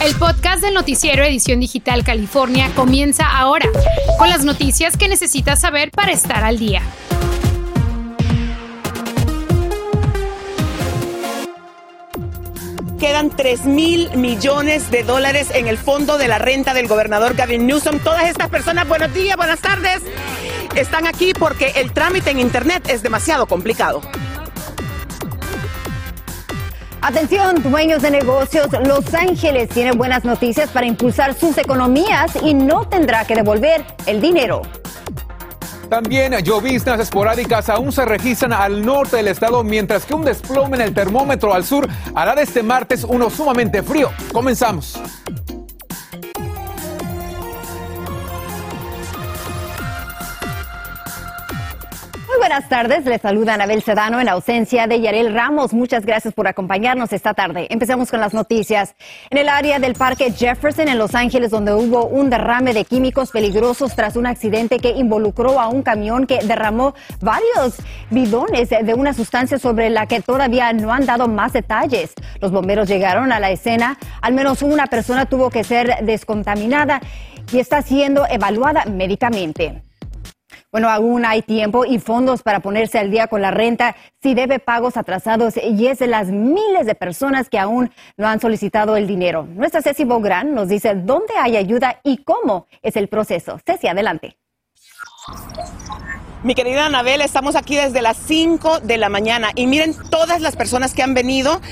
El podcast del noticiero Edición Digital California comienza ahora, con las noticias que necesitas saber para estar al día. Quedan 3 mil millones de dólares en el fondo de la renta del gobernador Gavin Newsom. Todas estas personas, buenos días, buenas tardes, están aquí porque el trámite en Internet es demasiado complicado. Atención, dueños de negocios, Los Ángeles tiene buenas noticias para impulsar sus economías y no tendrá que devolver el dinero. También lloviznas esporádicas aún se registran al norte del estado, mientras que un desplome en el termómetro al sur hará de este martes uno sumamente frío. Comenzamos. Buenas tardes. Les saluda Anabel Sedano en ausencia de Yarel Ramos. Muchas gracias por acompañarnos esta tarde. Empezamos con las noticias. En el área del Parque Jefferson en Los Ángeles, donde hubo un derrame de químicos peligrosos tras un accidente que involucró a un camión que derramó varios bidones de una sustancia sobre la que todavía no han dado más detalles. Los bomberos llegaron a la escena. Al menos una persona tuvo que ser descontaminada y está siendo evaluada médicamente. Bueno, aún hay tiempo y fondos para ponerse al día con la renta si debe pagos atrasados y es de las miles de personas que aún no han solicitado el dinero. Nuestra Ceci Bogran nos dice dónde hay ayuda y cómo es el proceso. Ceci, adelante. Mi querida Anabel, estamos aquí desde las 5 de la mañana y miren todas las personas que han venido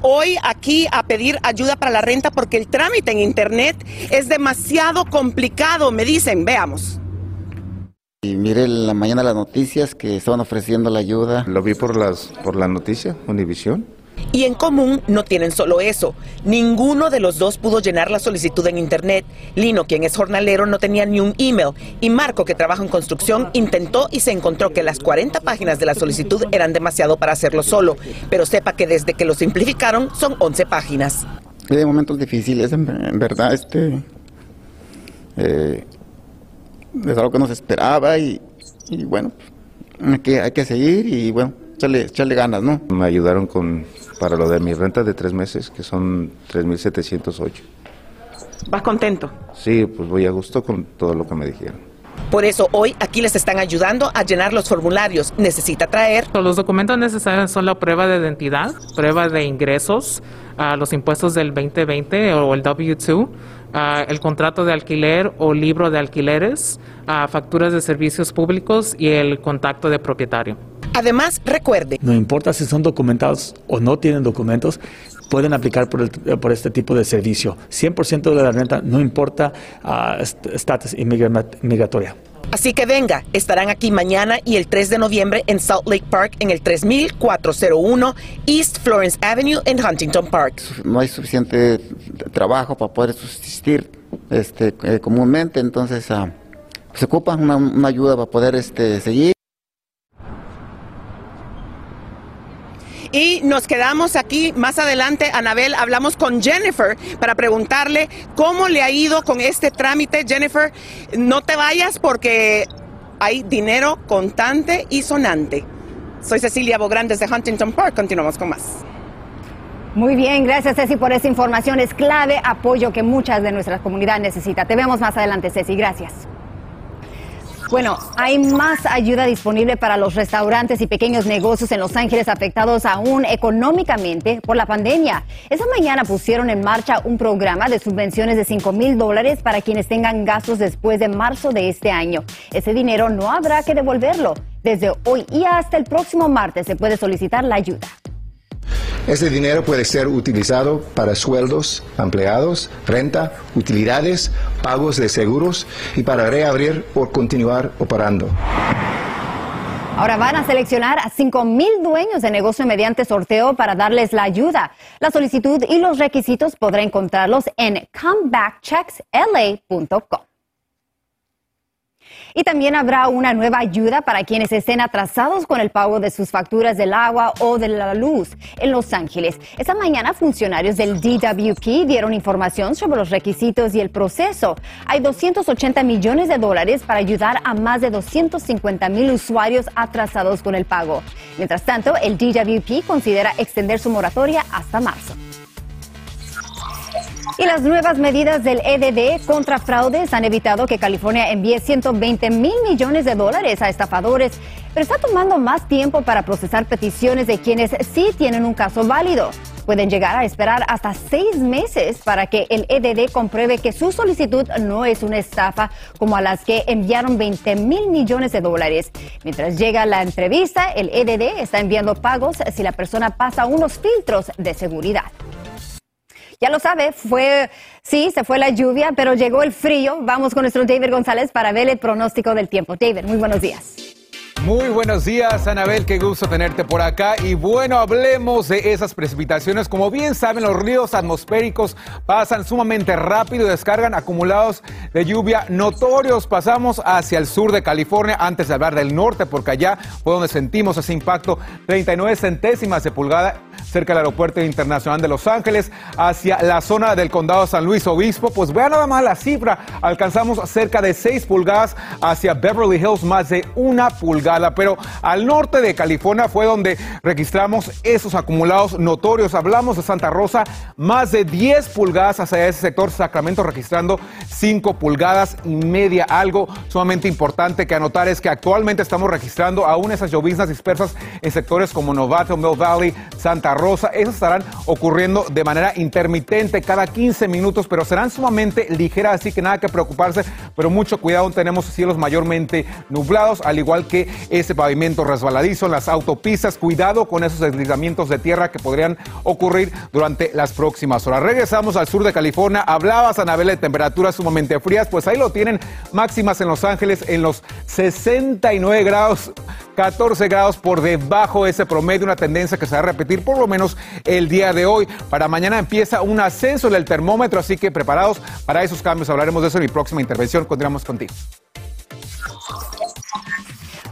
hoy aquí a pedir ayuda para la renta porque el trámite en Internet es demasiado complicado, me dicen, veamos. Y mire la mañana las noticias que estaban ofreciendo la ayuda. Lo vi por las por la noticia, Univisión. Y en común no tienen solo eso. Ninguno de los dos pudo llenar la solicitud en Internet. Lino, quien es jornalero, no tenía ni un email. Y Marco, que trabaja en construcción, intentó y se encontró que las 40 páginas de la solicitud eran demasiado para hacerlo solo. Pero sepa que desde que lo simplificaron son 11 páginas. De momentos difíciles, en, verdad, este... Eh, es algo que nos esperaba y, bueno, hay que, hay que seguir y bueno, echarle, echarle ganas, ¿no? Me ayudaron con para lo de mi renta de tres meses, que son 3.708. ¿Vas contento? Sí, pues voy a gusto con todo lo que me dijeron. Por eso hoy aquí les están ayudando a llenar los formularios. Necesita traer. Los documentos necesarios son la prueba de identidad, prueba de ingresos, a los impuestos del 2020 o el W2 el contrato de alquiler o libro de alquileres, facturas de servicios públicos y el contacto de propietario. Además, recuerde. No importa si son documentados o no tienen documentos, pueden aplicar por, por este tipo de servicio. 100% de la renta, no importa estatus migratoria. Así que venga, estarán aquí mañana y el 3 de noviembre en Salt Lake Park en el 3401 East Florence Avenue en Huntington Park. No hay suficiente trabajo para poder subsistir este, eh, comúnmente, entonces uh, se ocupa una, una, ayuda para poder este, seguir. Y nos quedamos aquí más adelante, Anabel, hablamos con Jennifer para preguntarle cómo le ha ido con este trámite. Jennifer, no te vayas porque hay dinero contante y sonante. Soy Cecilia Bográn desde Huntington Park. Continuamos con más. Muy bien, gracias Ceci por esa información. Es clave apoyo que muchas de nuestras comunidades necesitan. Te vemos más adelante, Ceci. Gracias. Bueno, hay más ayuda disponible para los restaurantes y pequeños negocios en Los Ángeles afectados aún económicamente por la pandemia. Esa mañana pusieron en marcha un programa de subvenciones de 5 mil dólares para quienes tengan gastos después de marzo de este año. Ese dinero no habrá que devolverlo. Desde hoy y hasta el próximo martes se puede solicitar la ayuda. Ese dinero puede ser utilizado para sueldos, empleados, renta, utilidades, pagos de seguros y para reabrir o continuar operando. Ahora van a seleccionar a 5 mil dueños de negocio mediante sorteo para darles la ayuda. La solicitud y los requisitos podrá encontrarlos en comebackchecksla.com. Y también habrá una nueva ayuda para quienes estén atrasados con el pago de sus facturas del agua o de la luz en Los Ángeles. Esta mañana funcionarios del DWP dieron información sobre los requisitos y el proceso. Hay 280 millones de dólares para ayudar a más de 250 mil usuarios atrasados con el pago. Mientras tanto, el DWP considera extender su moratoria hasta marzo. Y las nuevas medidas del EDD contra fraudes han evitado que California envíe 120 mil millones de dólares a estafadores, pero está tomando más tiempo para procesar peticiones de quienes sí tienen un caso válido. Pueden llegar a esperar hasta seis meses para que el EDD compruebe que su solicitud no es una estafa como a las que enviaron 20 mil millones de dólares. Mientras llega la entrevista, el EDD está enviando pagos si la persona pasa unos filtros de seguridad. Ya lo sabe, fue, sí, se fue la lluvia, pero llegó el frío. Vamos con nuestro David González para ver el pronóstico del tiempo. David, muy buenos días. Muy buenos días, Anabel, qué gusto tenerte por acá. Y bueno, hablemos de esas precipitaciones. Como bien saben, los ríos atmosféricos pasan sumamente rápido y descargan acumulados de lluvia notorios. Pasamos hacia el sur de California antes de hablar del norte, porque allá fue donde sentimos ese impacto. 39 centésimas de pulgada cerca del aeropuerto internacional de Los Ángeles, hacia la zona del condado San Luis Obispo. Pues vean nada más la cifra, alcanzamos cerca de 6 pulgadas hacia Beverly Hills, más de una pulgada. Pero al norte de California fue donde registramos esos acumulados notorios. Hablamos de Santa Rosa, más de 10 pulgadas hacia ese sector, Sacramento registrando 5 pulgadas y media. Algo sumamente importante que anotar es que actualmente estamos registrando aún esas lloviznas dispersas en sectores como Novato, Mill Valley, Santa Rosa. Esas estarán ocurriendo de manera intermitente cada 15 minutos, pero serán sumamente ligeras, así que nada que preocuparse, pero mucho cuidado, tenemos cielos mayormente nublados, al igual que ese pavimento resbaladizo en las autopistas. Cuidado con esos deslizamientos de tierra que podrían ocurrir durante las próximas horas. Regresamos al sur de California. Hablabas, Anabel, de temperaturas sumamente frías, pues ahí lo tienen máximas en Los Ángeles en los 69 grados, 14 grados por debajo de ese promedio, una tendencia que se va a repetir por lo menos el día de hoy. Para mañana empieza un ascenso del termómetro, así que preparados para esos cambios. Hablaremos de eso en mi próxima intervención. Continuamos contigo.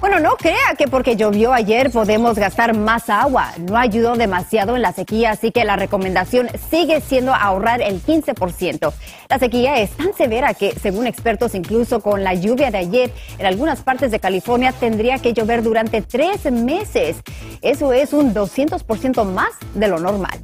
Bueno, no crea que porque llovió ayer podemos gastar más agua. No ayudó demasiado en la sequía, así que la recomendación sigue siendo ahorrar el 15%. La sequía es tan severa que, según expertos, incluso con la lluvia de ayer, en algunas partes de California tendría que llover durante tres meses. Eso es un 200% más de lo normal.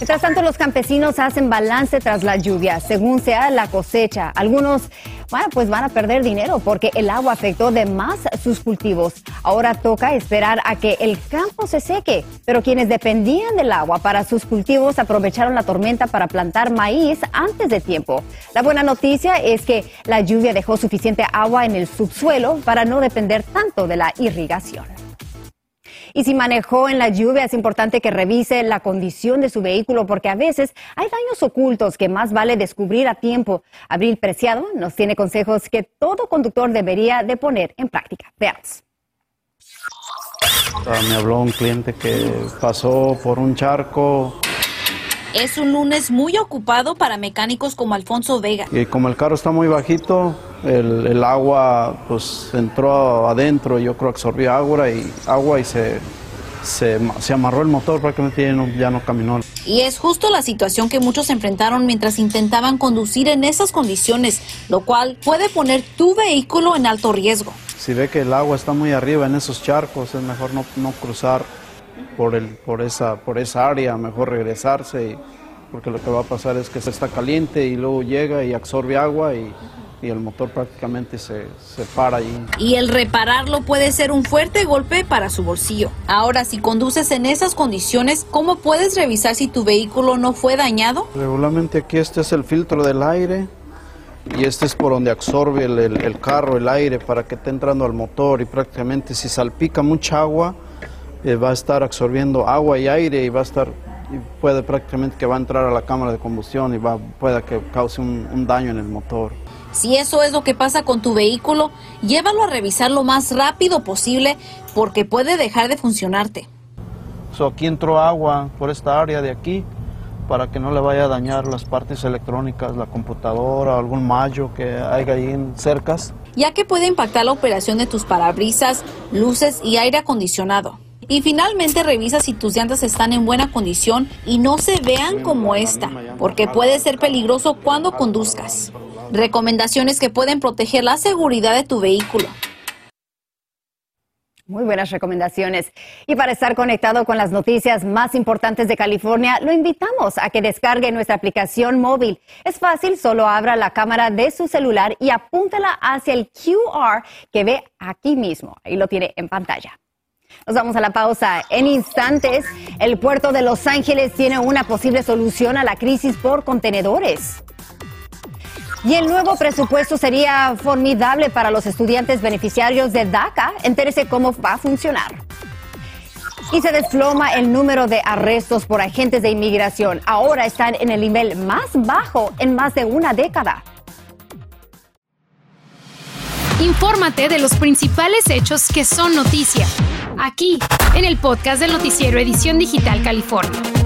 Mientras tanto, los campesinos hacen balance tras la lluvia, según sea la cosecha. Algunos, bueno, pues van a perder dinero porque el agua afectó de más sus cultivos. Ahora toca esperar a que el campo se seque, pero quienes dependían del agua para sus cultivos aprovecharon la tormenta para plantar maíz antes de tiempo. La buena noticia es que la lluvia dejó suficiente agua en el subsuelo para no depender tanto de la irrigación. Y si manejó en la lluvia, es importante que revise la condición de su vehículo porque a veces hay daños ocultos que más vale descubrir a tiempo. Abril Preciado nos tiene consejos que todo conductor debería de poner en práctica. Veamos. Ah, me habló un cliente que pasó por un charco. Es un lunes muy ocupado para mecánicos como Alfonso Vega. Y como el carro está muy bajito, el, el agua pues entró adentro, yo creo que absorbió agua y, agua y se, se, se amarró el motor, prácticamente ya no, ya no caminó. Y es justo la situación que muchos enfrentaron mientras intentaban conducir en esas condiciones, lo cual puede poner tu vehículo en alto riesgo. Si ve que el agua está muy arriba en esos charcos, es mejor no, no cruzar por, el, por, esa, por esa área, mejor regresarse, y, porque lo que va a pasar es que se está caliente y luego llega y absorbe agua y, y el motor prácticamente se, se para ahí. Y el repararlo puede ser un fuerte golpe para su bolsillo. Ahora, si conduces en esas condiciones, ¿cómo puedes revisar si tu vehículo no fue dañado? Regularmente aquí este es el filtro del aire y este es por donde absorbe el, el- el carro, el aire, para que esté entrando al motor y prácticamente si salpica mucha agua, eh, va a estar absorbiendo agua y aire y va a estar, y puede prácticamente que va a entrar a la cámara de combustión y va, pueda que cause un, un daño en el motor. Si eso es lo que pasa con tu vehículo, llévalo a revisar lo más rápido posible porque puede dejar de funcionarte. So, aquí entró agua por esta área de aquí para que no le vaya a dañar las partes electrónicas, la computadora, algún mallo que haya ahí en cercas. ya que puede impactar la operación de tus parabrisas, luces y aire acondicionado. Y finalmente revisa si tus llantas están en buena condición y no se vean como esta, porque puede ser peligroso cuando conduzcas. Recomendaciones que pueden proteger la seguridad de tu vehículo. Muy buenas recomendaciones. Y para estar conectado con las noticias más importantes de California, lo invitamos a que descargue nuestra aplicación móvil. Es fácil, solo abra la cámara de su celular y apúntala hacia el QR que ve aquí mismo. Ahí lo tiene en pantalla. Nos vamos a la pausa. En instantes, el puerto de Los Ángeles tiene una posible solución a la crisis por contenedores. Y el nuevo presupuesto sería formidable para los estudiantes beneficiarios de DACA. Entérese cómo va a funcionar. Y se desploma el número de arrestos por agentes de inmigración. Ahora están en el nivel más bajo en más de una década. Infórmate de los principales hechos que son noticia. Aquí, en el podcast del noticiero Edición Digital California.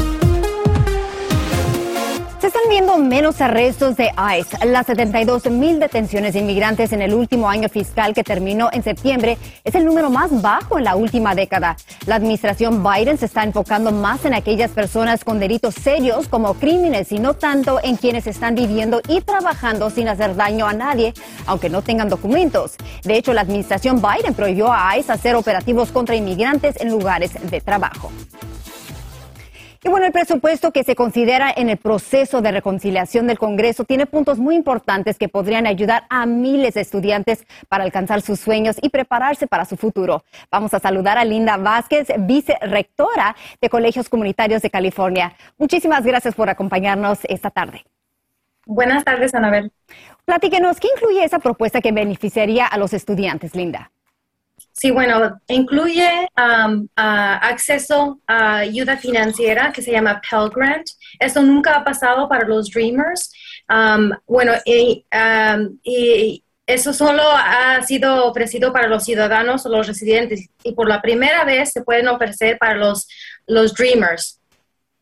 Están viendo menos arrestos de ICE. Las 72 mil detenciones de inmigrantes en el último año fiscal que terminó en septiembre es el número más bajo en la última década. La administración Biden se está enfocando más en aquellas personas con delitos serios como crímenes y no tanto en quienes están viviendo y trabajando sin hacer daño a nadie, aunque no tengan documentos. De hecho, la administración Biden prohibió a ICE hacer operativos contra inmigrantes en lugares de trabajo. Y bueno, el presupuesto que se considera en el proceso de reconciliación del Congreso tiene puntos muy importantes que podrían ayudar a miles de estudiantes para alcanzar sus sueños y prepararse para su futuro. Vamos a saludar a Linda Vázquez, vicerectora de Colegios Comunitarios de California. Muchísimas gracias por acompañarnos esta tarde. Buenas tardes, Anabel. Platíquenos, ¿qué incluye esa propuesta que beneficiaría a los estudiantes, Linda? Sí, bueno, incluye um, acceso a ayuda financiera que se llama Pell Grant. Esto nunca ha pasado para los Dreamers. Um, bueno, um, y, eso solo ha sido ofrecido para los ciudadanos o los residentes y por la primera vez se pueden ofrecer para los, los Dreamers.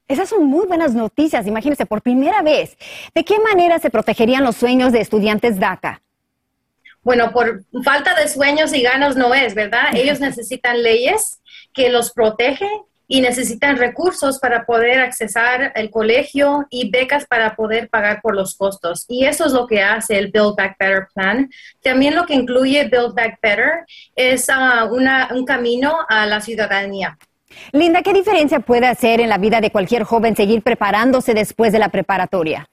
Esas son muy buenas noticias, imagínense, por primera vez. ¿De qué manera se protegerían los sueños de estudiantes DACA? Bueno, por falta de sueños y ganas no es, ¿verdad? Ellos necesitan leyes que los protegen y necesitan recursos para poder accesar el colegio y becas para poder pagar por los costos. Y eso es lo que hace el Build Back Better Plan. También lo que incluye Build Back Better es ah, un camino a la ciudadanía. Linda, ¿qué diferencia puede hacer en la vida de cualquier joven seguir preparándose después de la preparatoria?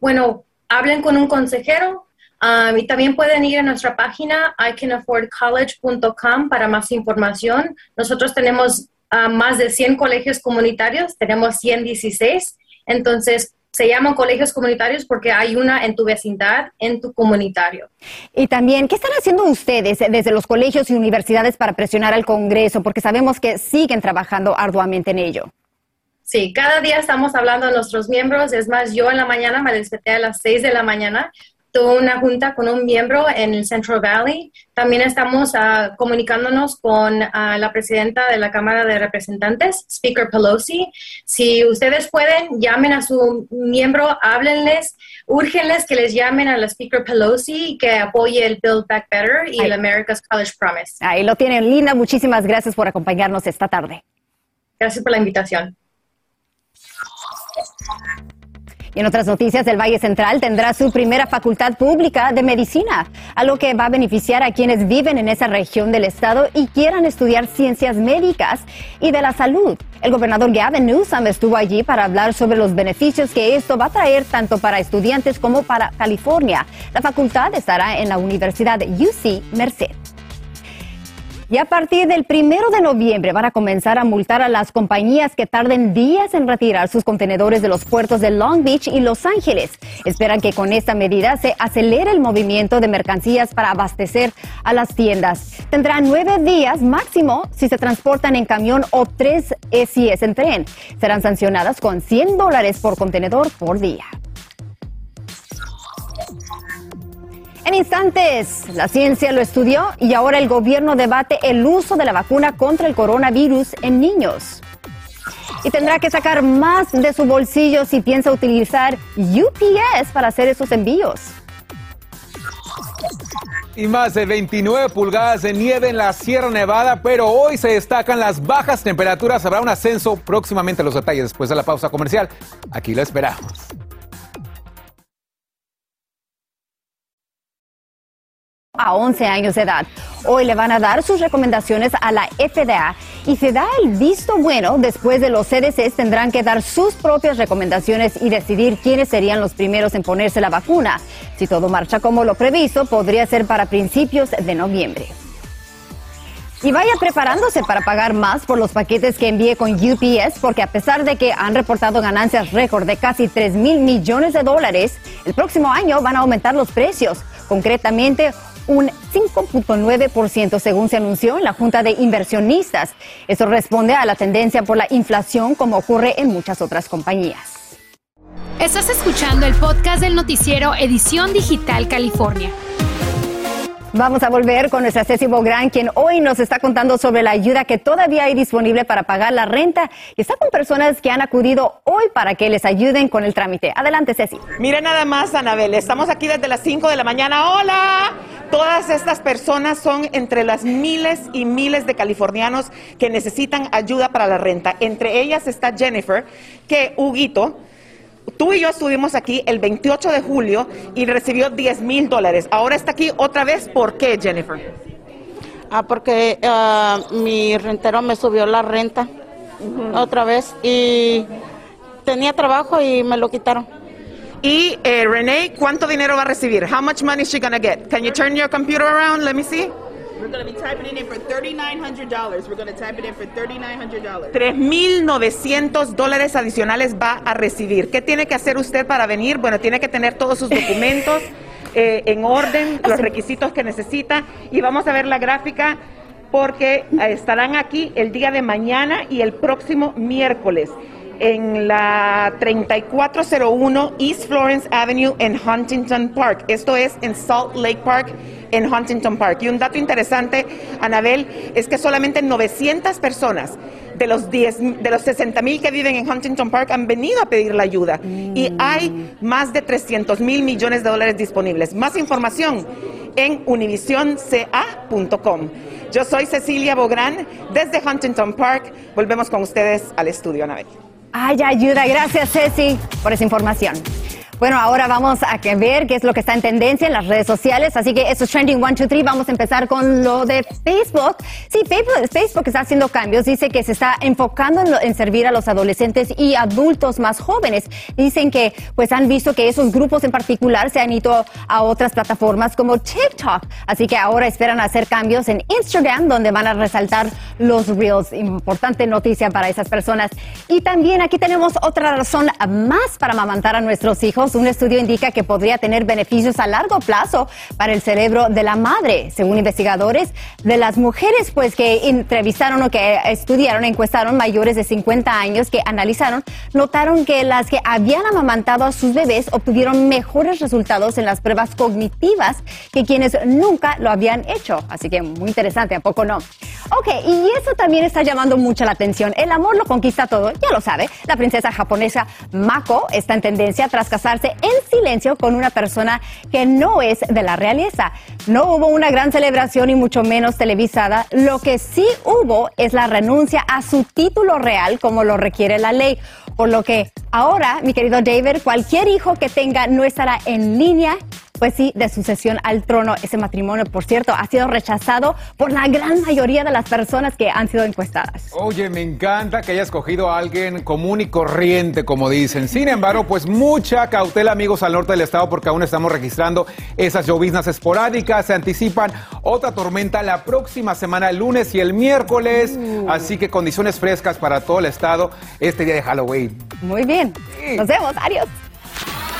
Bueno, hablen con un consejero, Um, y también pueden ir a nuestra página icanaffordcollege.com para más información. Nosotros tenemos uh, más de 100 colegios comunitarios, tenemos 116. Entonces, se llaman colegios comunitarios porque hay una en tu vecindad, en tu comunitario. Y también, ¿qué están haciendo ustedes desde los colegios y universidades para presionar al Congreso? Porque sabemos que siguen trabajando arduamente en ello. Sí, cada día estamos hablando a nuestros miembros. Es más, yo en la mañana me desperté a las 6 de la mañana tuvo una junta con un miembro en el Central Valley. También estamos uh, comunicándonos con uh, la presidenta de la Cámara de Representantes, Speaker Pelosi. Si ustedes pueden, llamen a su miembro, háblenles, urgenles que les llamen a la Speaker Pelosi y que apoye el Build Back Better y el America's College Promise. Ahí lo tienen, Linda. Muchísimas gracias por acompañarnos esta tarde. Gracias por la invitación. En otras noticias, el Valle Central tendrá su primera facultad pública de medicina, algo que va a beneficiar a quienes viven en esa región del estado y quieran estudiar ciencias médicas y de la salud. El gobernador Gavin Newsom estuvo allí para hablar sobre los beneficios que esto va a traer tanto para estudiantes como para California. La facultad estará en la Universidad UC Merced. Y a partir del primero de noviembre van a comenzar a multar a las compañías que tarden días en retirar sus contenedores de los puertos de Long Beach y Los Ángeles. Esperan que con esta medida se acelere el movimiento de mercancías para abastecer a las tiendas. Tendrán nueve días máximo si se transportan en camión o tres si es en tren. Serán sancionadas con 100 dólares por contenedor por día. En instantes, la ciencia lo estudió y ahora el gobierno debate el uso de la vacuna contra el coronavirus en niños. Y tendrá que sacar más de su bolsillo si piensa utilizar UPS para hacer esos envíos. Y más de 29 pulgadas de nieve en la Sierra Nevada, pero hoy se destacan las bajas temperaturas. Habrá un ascenso próximamente. Los detalles después de la pausa comercial. Aquí lo esperamos. A 11 años de edad. Hoy le van a dar sus recomendaciones a la FDA y se da el visto bueno. Después de los CDCs tendrán que dar sus propias recomendaciones y decidir quiénes serían los primeros en ponerse la vacuna. Si todo marcha como lo previsto, podría ser para principios de noviembre. Y vaya preparándose para pagar más por los paquetes que envíe con UPS, porque a pesar de que han reportado ganancias récord de casi 3 mil millones de dólares, el próximo año van a aumentar los precios, concretamente un 5.9% según se anunció en la Junta de Inversionistas. Eso responde a la tendencia por la inflación como ocurre en muchas otras compañías. Estás escuchando el podcast del noticiero Edición Digital California. Vamos a volver con nuestra Ceci Bográn, quien hoy nos está contando sobre la ayuda que todavía hay disponible para pagar la renta y está con personas que han acudido hoy para que les ayuden con el trámite. Adelante, Ceci. Mire nada más, Anabel, estamos aquí desde las 5 de la mañana. ¡Hola! Todas estas personas son entre las miles y miles de californianos que necesitan ayuda para la renta. Entre ellas está Jennifer, que Huguito, Tú y yo estuvimos aquí el 28 de julio y recibió 10 mil dólares. Ahora está aquí otra vez. ¿Por qué, Jennifer? Ah, porque ah, mi rentero me subió la renta otra vez y tenía trabajo y me lo quitaron. Y eh, Renee, ¿cuánto dinero va a recibir? How much money is she gonna get? Can you turn your computer around? Let me see. We're going to be typing it in for $3,900. We're going to type it in for $3,900. 3.900 dólares adicionales va a recibir. ¿Qué tiene que hacer usted para venir? Bueno, tiene que tener todos sus documentos eh, en orden, los requisitos que necesita. Y vamos a ver la gráfica porque eh, estarán aquí el día de mañana y el próximo miércoles en la 3401 East Florence Avenue en Huntington Park. Esto es en Salt Lake Park, en Huntington Park. Y un dato interesante, Anabel, es que solamente 900 personas de los, 10, de los 60 mil que viven en Huntington Park han venido a pedir la ayuda. Y hay más de 300 mil millones de dólares disponibles. Más información en univisionca.com. Yo soy Cecilia Bográn desde Huntington Park. Volvemos con ustedes al estudio, Anabel. Ay, ayuda. Gracias, Ceci, por esa información. Bueno, ahora vamos a ver qué es lo que está en tendencia en las redes sociales. Así que esto es Trending 1, 2, 3. Vamos a empezar con lo de Facebook. Sí, Facebook, está haciendo cambios. Dice que se está enfocando en, servir a los adolescentes y adultos más jóvenes. Dicen que pues han visto que esos grupos en particular se han ido a otras plataformas como TikTok. Así que ahora esperan hacer cambios en Instagram donde van a resaltar los reels. Importante noticia para esas personas. Y también aquí tenemos otra razón más para amamantar a nuestros hijos un estudio indica que podría tener beneficios a largo plazo para el cerebro de la madre, según investigadores de las mujeres, pues que entrevistaron o que estudiaron, encuestaron mayores de 50 años que analizaron, notaron que las que habían amamantado a sus bebés obtuvieron mejores resultados en las pruebas cognitivas que quienes nunca lo habían hecho. Así que muy interesante, ¿a poco no? Ok, y eso también está llamando mucho la atención. El amor lo conquista todo, ya lo sabe. La princesa japonesa Mako está en tendencia tras casarse en silencio con una persona que no es de la realeza. No hubo una gran celebración y mucho menos televisada. Lo que sí hubo es la renuncia a su título real como lo requiere la ley. Por lo que ahora, mi querido David, cualquier hijo que tenga no estará en línea pues sí, de sucesión al trono. Ese matrimonio, por cierto, ha sido rechazado por la gran mayoría de las personas que han sido encuestadas. Oye, me encanta que haya escogido a alguien común y corriente, como dicen. Sin embargo, pues mucha cautela, amigos, al norte del estado, porque aún estamos registrando esas lloviznas esporádicas. Se anticipan otra tormenta la próxima semana, el lunes y el miércoles. Uh. Así que condiciones frescas para todo el estado este día de Halloween. Muy bien. Nos vemos. Adiós.